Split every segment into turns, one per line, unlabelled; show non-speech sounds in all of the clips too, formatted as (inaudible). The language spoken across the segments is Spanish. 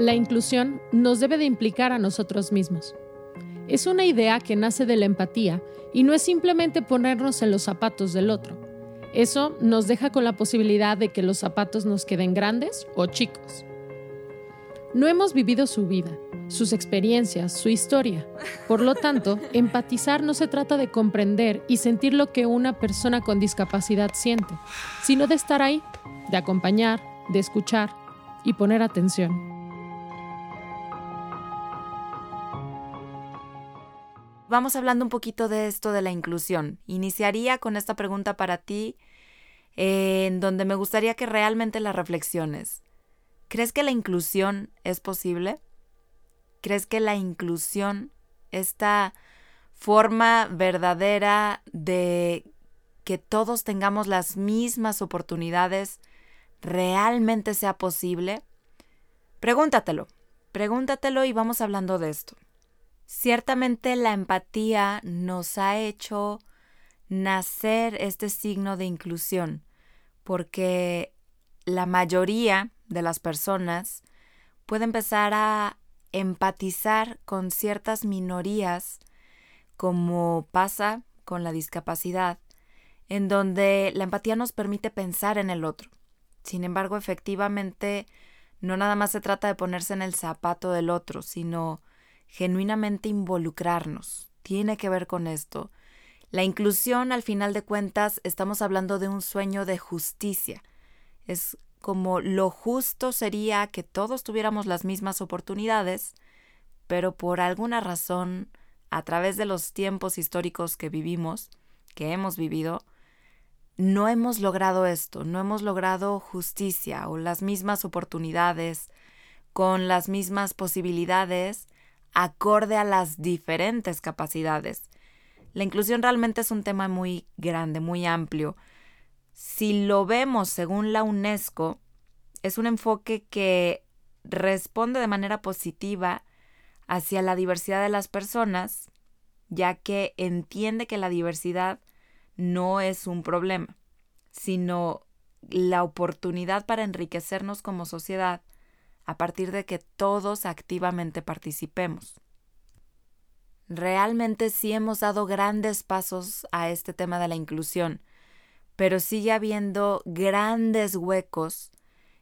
la inclusión nos debe de implicar a nosotros mismos. Es una idea que nace de la empatía y no es simplemente ponernos en los zapatos del otro. Eso nos deja con la posibilidad de que los zapatos nos queden grandes o chicos. No hemos vivido su vida, sus experiencias, su historia. Por lo tanto, (laughs) empatizar no se trata de comprender y sentir lo que una persona con discapacidad siente, sino de estar ahí, de acompañar, de escuchar y poner atención.
Vamos hablando un poquito de esto de la inclusión. Iniciaría con esta pregunta para ti, en donde me gustaría que realmente la reflexiones. ¿Crees que la inclusión es posible? ¿Crees que la inclusión, esta forma verdadera de que todos tengamos las mismas oportunidades, realmente sea posible? Pregúntatelo, pregúntatelo y vamos hablando de esto. Ciertamente la empatía nos ha hecho nacer este signo de inclusión, porque la mayoría de las personas puede empezar a empatizar con ciertas minorías, como pasa con la discapacidad, en donde la empatía nos permite pensar en el otro. Sin embargo, efectivamente, no nada más se trata de ponerse en el zapato del otro, sino genuinamente involucrarnos. Tiene que ver con esto. La inclusión, al final de cuentas, estamos hablando de un sueño de justicia. Es como lo justo sería que todos tuviéramos las mismas oportunidades, pero por alguna razón, a través de los tiempos históricos que vivimos, que hemos vivido, no hemos logrado esto, no hemos logrado justicia o las mismas oportunidades, con las mismas posibilidades, acorde a las diferentes capacidades. La inclusión realmente es un tema muy grande, muy amplio, si lo vemos según la UNESCO, es un enfoque que responde de manera positiva hacia la diversidad de las personas, ya que entiende que la diversidad no es un problema, sino la oportunidad para enriquecernos como sociedad a partir de que todos activamente participemos. Realmente sí hemos dado grandes pasos a este tema de la inclusión, pero sigue habiendo grandes huecos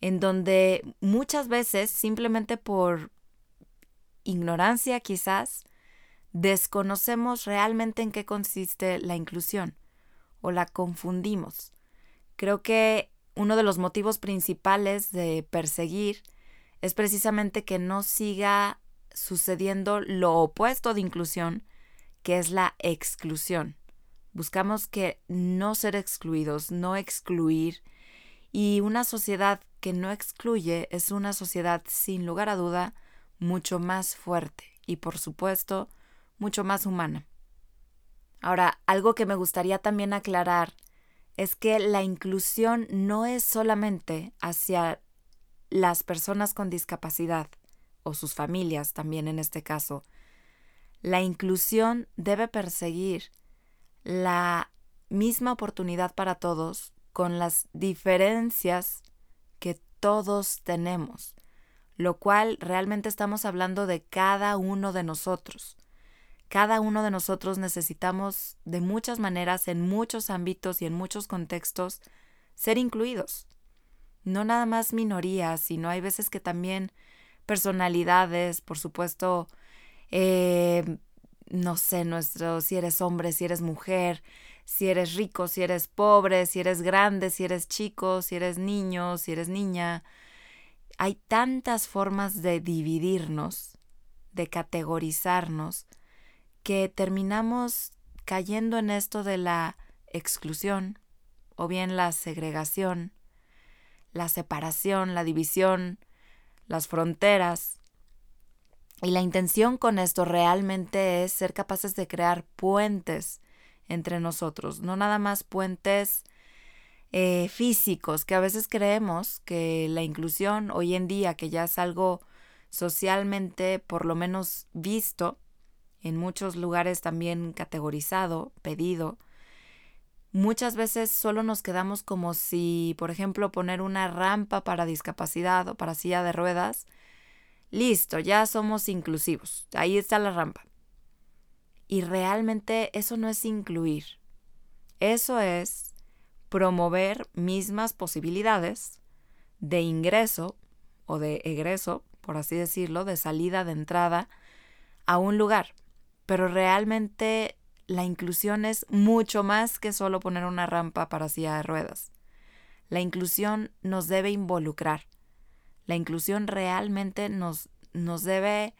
en donde muchas veces, simplemente por ignorancia quizás, desconocemos realmente en qué consiste la inclusión o la confundimos. Creo que uno de los motivos principales de perseguir es precisamente que no siga sucediendo lo opuesto de inclusión, que es la exclusión. Buscamos que no ser excluidos, no excluir. Y una sociedad que no excluye es una sociedad, sin lugar a duda, mucho más fuerte y, por supuesto, mucho más humana. Ahora, algo que me gustaría también aclarar es que la inclusión no es solamente hacia las personas con discapacidad, o sus familias también en este caso. La inclusión debe perseguir la misma oportunidad para todos con las diferencias que todos tenemos, lo cual realmente estamos hablando de cada uno de nosotros. Cada uno de nosotros necesitamos de muchas maneras, en muchos ámbitos y en muchos contextos, ser incluidos. No nada más minorías, sino hay veces que también personalidades, por supuesto, eh, no sé, nuestro, si eres hombre, si eres mujer, si eres rico, si eres pobre, si eres grande, si eres chico, si eres niño, si eres niña. Hay tantas formas de dividirnos, de categorizarnos, que terminamos cayendo en esto de la exclusión o bien la segregación, la separación, la división, las fronteras, y la intención con esto realmente es ser capaces de crear puentes entre nosotros, no nada más puentes eh, físicos, que a veces creemos que la inclusión hoy en día, que ya es algo socialmente por lo menos visto, en muchos lugares también categorizado, pedido, muchas veces solo nos quedamos como si, por ejemplo, poner una rampa para discapacidad o para silla de ruedas, listo, ya somos inclusivos, ahí está la rampa. Y realmente eso no es incluir, eso es promover mismas posibilidades de ingreso o de egreso, por así decirlo, de salida, de entrada a un lugar. Pero realmente la inclusión es mucho más que solo poner una rampa para silla de ruedas. La inclusión nos debe involucrar. La inclusión realmente nos, nos debe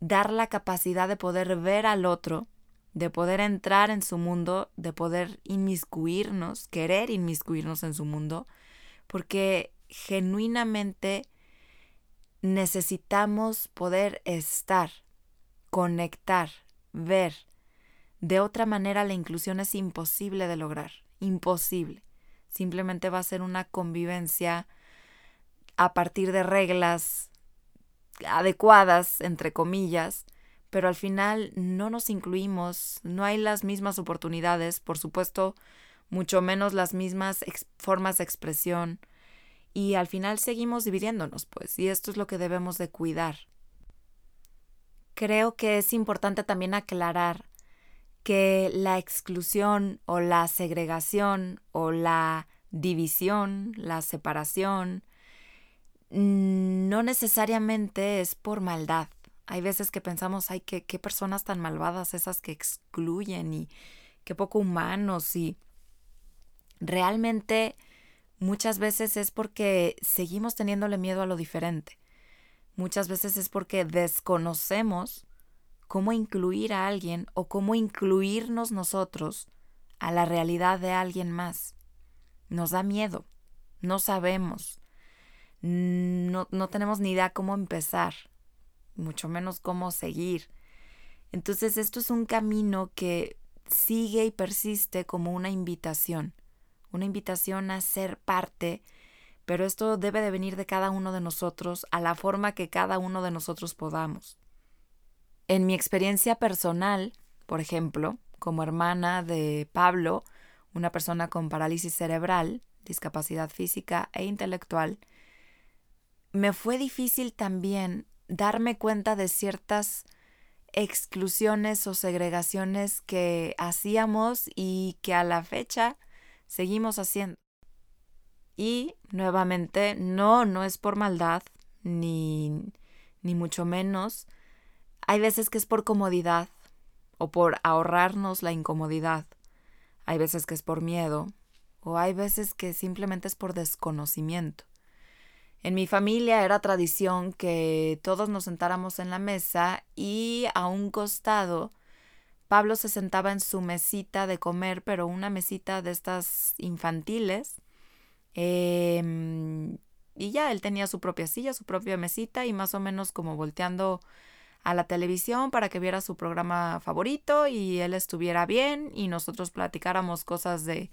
dar la capacidad de poder ver al otro, de poder entrar en su mundo, de poder inmiscuirnos, querer inmiscuirnos en su mundo, porque genuinamente necesitamos poder estar, conectar, ver, de otra manera la inclusión es imposible de lograr, imposible. Simplemente va a ser una convivencia a partir de reglas adecuadas, entre comillas, pero al final no nos incluimos, no hay las mismas oportunidades, por supuesto, mucho menos las mismas formas de expresión, y al final seguimos dividiéndonos, pues, y esto es lo que debemos de cuidar. Creo que es importante también aclarar que la exclusión o la segregación o la división, la separación, no necesariamente es por maldad. Hay veces que pensamos, ay, qué, qué personas tan malvadas esas que excluyen y qué poco humanos y realmente muchas veces es porque seguimos teniéndole miedo a lo diferente. Muchas veces es porque desconocemos cómo incluir a alguien o cómo incluirnos nosotros a la realidad de alguien más. Nos da miedo, no sabemos, no, no tenemos ni idea cómo empezar, mucho menos cómo seguir. Entonces esto es un camino que sigue y persiste como una invitación, una invitación a ser parte, pero esto debe de venir de cada uno de nosotros a la forma que cada uno de nosotros podamos. En mi experiencia personal, por ejemplo, como hermana de Pablo, una persona con parálisis cerebral, discapacidad física e intelectual, me fue difícil también darme cuenta de ciertas exclusiones o segregaciones que hacíamos y que a la fecha seguimos haciendo. Y nuevamente, no, no es por maldad, ni, ni mucho menos, hay veces que es por comodidad o por ahorrarnos la incomodidad. Hay veces que es por miedo o hay veces que simplemente es por desconocimiento. En mi familia era tradición que todos nos sentáramos en la mesa y a un costado Pablo se sentaba en su mesita de comer, pero una mesita de estas infantiles. Em, y ya él tenía su propia silla, su propia mesita y más o menos como volteando a la televisión para que viera su programa favorito y él estuviera bien y nosotros platicáramos cosas de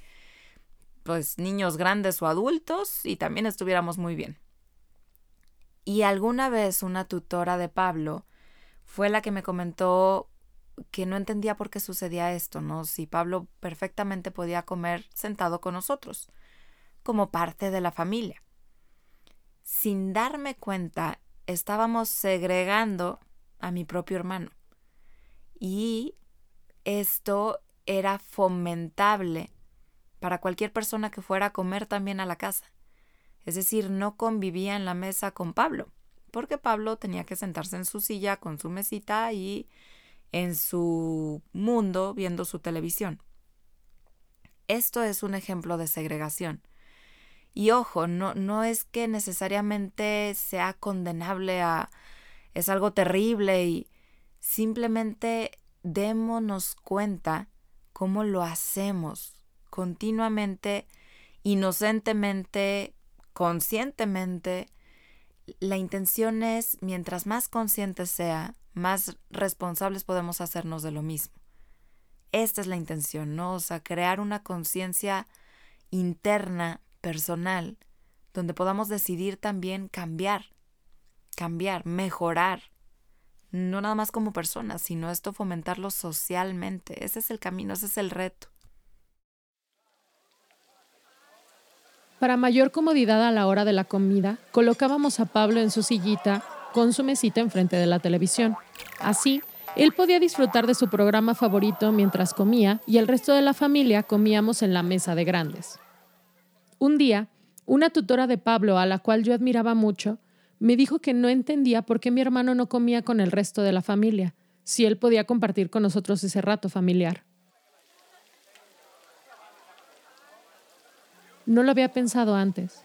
pues niños grandes o adultos y también estuviéramos muy bien. Y alguna vez una tutora de Pablo fue la que me comentó que no entendía por qué sucedía esto, ¿no? Si Pablo perfectamente podía comer sentado con nosotros, como parte de la familia. Sin darme cuenta, estábamos segregando a mi propio hermano. Y esto era fomentable para cualquier persona que fuera a comer también a la casa. Es decir, no convivía en la mesa con Pablo, porque Pablo tenía que sentarse en su silla con su mesita y en su mundo viendo su televisión. Esto es un ejemplo de segregación. Y ojo, no, no es que necesariamente sea condenable a es algo terrible y simplemente démonos cuenta cómo lo hacemos continuamente, inocentemente, conscientemente. La intención es, mientras más consciente sea, más responsables podemos hacernos de lo mismo. Esta es la intención, ¿no? O sea, crear una conciencia interna, personal, donde podamos decidir también cambiar, cambiar, mejorar, no nada más como personas, sino esto fomentarlo socialmente. Ese es el camino, ese es el reto.
Para mayor comodidad a la hora de la comida, colocábamos a Pablo en su sillita con su mesita enfrente de la televisión. Así, él podía disfrutar de su programa favorito mientras comía y el resto de la familia comíamos en la mesa de grandes. Un día, una tutora de Pablo, a la cual yo admiraba mucho, me dijo que no entendía por qué mi hermano no comía con el resto de la familia, si él podía compartir con nosotros ese rato familiar. No lo había pensado antes,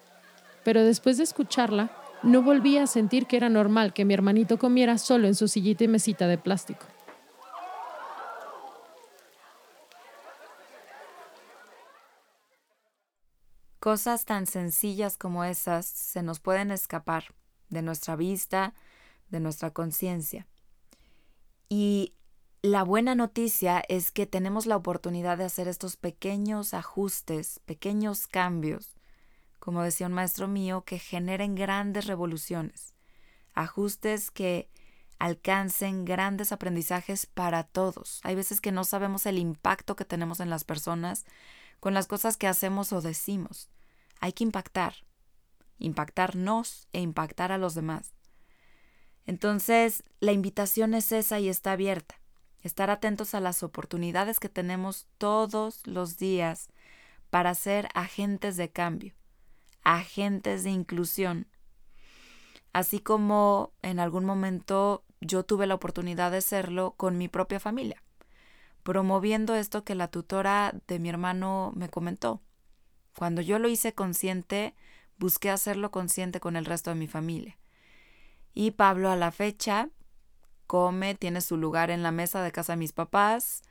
pero después de escucharla, no volví a sentir que era normal que mi hermanito comiera solo en su sillita y mesita de plástico.
Cosas tan sencillas como esas se nos pueden escapar de nuestra vista, de nuestra conciencia. Y la buena noticia es que tenemos la oportunidad de hacer estos pequeños ajustes, pequeños cambios, como decía un maestro mío, que generen grandes revoluciones, ajustes que alcancen grandes aprendizajes para todos. Hay veces que no sabemos el impacto que tenemos en las personas con las cosas que hacemos o decimos. Hay que impactar, impactarnos e impactar a los demás. Entonces, la invitación es esa y está abierta estar atentos a las oportunidades que tenemos todos los días para ser agentes de cambio, agentes de inclusión. Así como en algún momento yo tuve la oportunidad de serlo con mi propia familia, promoviendo esto que la tutora de mi hermano me comentó. Cuando yo lo hice consciente, busqué hacerlo consciente con el resto de mi familia. Y Pablo a la fecha come, tiene su lugar en la mesa de casa de mis papás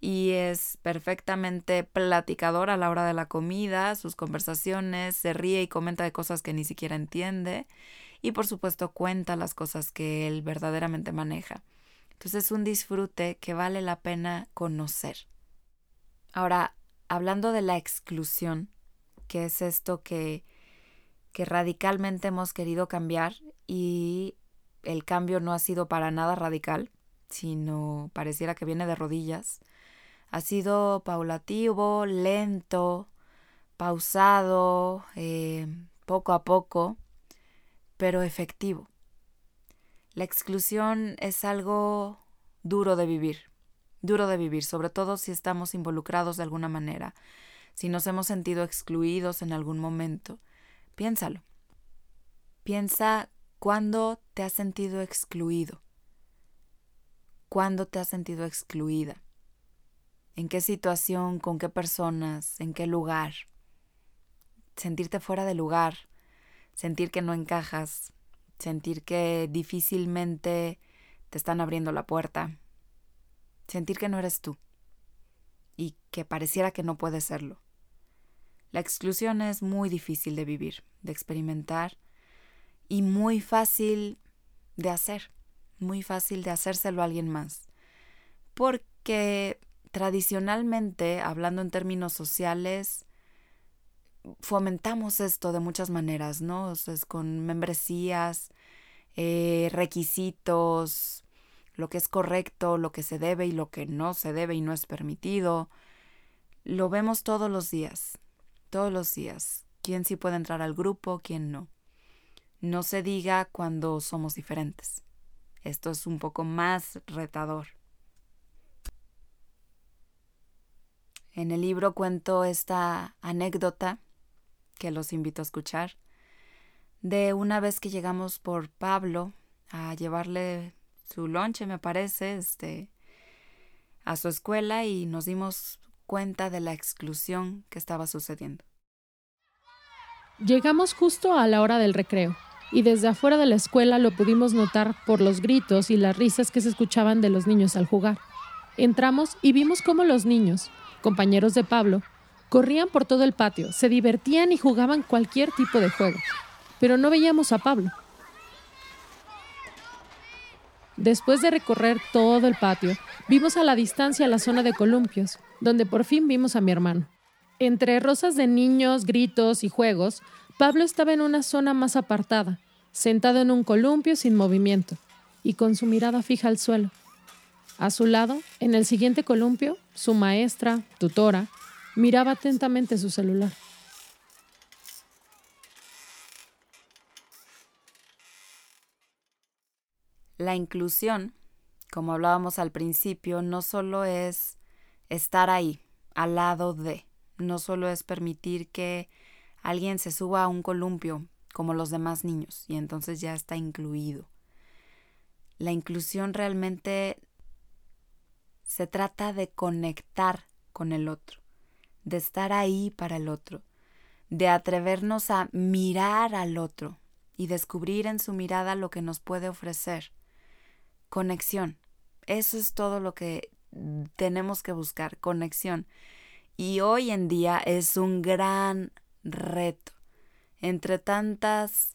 y es perfectamente platicador a la hora de la comida, sus conversaciones, se ríe y comenta de cosas que ni siquiera entiende y por supuesto cuenta las cosas que él verdaderamente maneja. Entonces es un disfrute que vale la pena conocer. Ahora, hablando de la exclusión, que es esto que, que radicalmente hemos querido cambiar y el cambio no ha sido para nada radical, sino pareciera que viene de rodillas. Ha sido paulativo, lento, pausado, eh, poco a poco, pero efectivo. La exclusión es algo duro de vivir, duro de vivir, sobre todo si estamos involucrados de alguna manera, si nos hemos sentido excluidos en algún momento. Piénsalo. Piensa ¿Cuándo te has sentido excluido? ¿Cuándo te has sentido excluida? ¿En qué situación? ¿Con qué personas? ¿En qué lugar? Sentirte fuera de lugar, sentir que no encajas, sentir que difícilmente te están abriendo la puerta, sentir que no eres tú y que pareciera que no puedes serlo. La exclusión es muy difícil de vivir, de experimentar y muy fácil de hacer, muy fácil de hacérselo a alguien más. Porque tradicionalmente, hablando en términos sociales, fomentamos esto de muchas maneras, ¿no? O sea, es con membresías, eh, requisitos, lo que es correcto, lo que se debe y lo que no se debe y no es permitido. Lo vemos todos los días, todos los días. ¿Quién sí puede entrar al grupo, quién no? No se diga cuando somos diferentes. Esto es un poco más retador. En el libro cuento esta anécdota que los invito a escuchar de una vez que llegamos por Pablo a llevarle su lonche, me parece, este a su escuela y nos dimos cuenta de la exclusión que estaba sucediendo.
Llegamos justo a la hora del recreo y desde afuera de la escuela lo pudimos notar por los gritos y las risas que se escuchaban de los niños al jugar. Entramos y vimos cómo los niños, compañeros de Pablo, corrían por todo el patio, se divertían y jugaban cualquier tipo de juego, pero no veíamos a Pablo. Después de recorrer todo el patio, vimos a la distancia la zona de columpios, donde por fin vimos a mi hermano. Entre rosas de niños, gritos y juegos, Pablo estaba en una zona más apartada, sentado en un columpio sin movimiento y con su mirada fija al suelo. A su lado, en el siguiente columpio, su maestra, tutora, miraba atentamente su celular.
La inclusión, como hablábamos al principio, no solo es estar ahí, al lado de, no solo es permitir que alguien se suba a un columpio como los demás niños y entonces ya está incluido. La inclusión realmente se trata de conectar con el otro, de estar ahí para el otro, de atrevernos a mirar al otro y descubrir en su mirada lo que nos puede ofrecer. Conexión. Eso es todo lo que tenemos que buscar, conexión. Y hoy en día es un gran reto. Entre tantas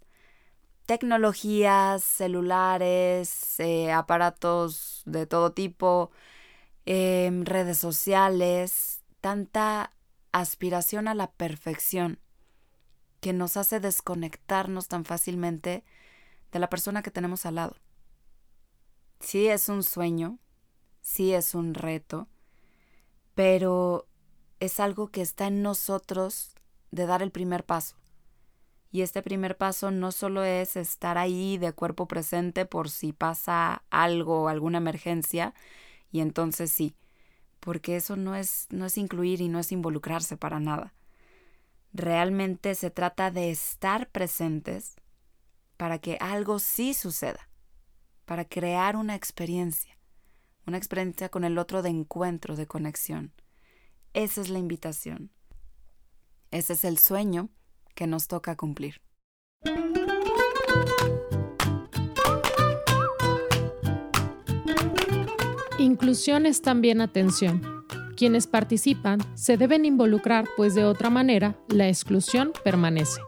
tecnologías, celulares, eh, aparatos de todo tipo, em, redes sociales, tanta aspiración a la perfección que nos hace desconectarnos tan fácilmente de la persona que tenemos al lado. Sí es un sueño, sí es un reto, pero es algo que está en nosotros de dar el primer paso. Y este primer paso no solo es estar ahí de cuerpo presente por si pasa algo, alguna emergencia, y entonces sí, porque eso no es, no es incluir y no es involucrarse para nada. Realmente se trata de estar presentes para que algo sí suceda, para crear una experiencia, una experiencia con el otro de encuentro, de conexión. Esa es la invitación. Ese es el sueño que nos toca cumplir.
Inclusión es también atención quienes participan se deben involucrar, pues de otra manera la exclusión permanece.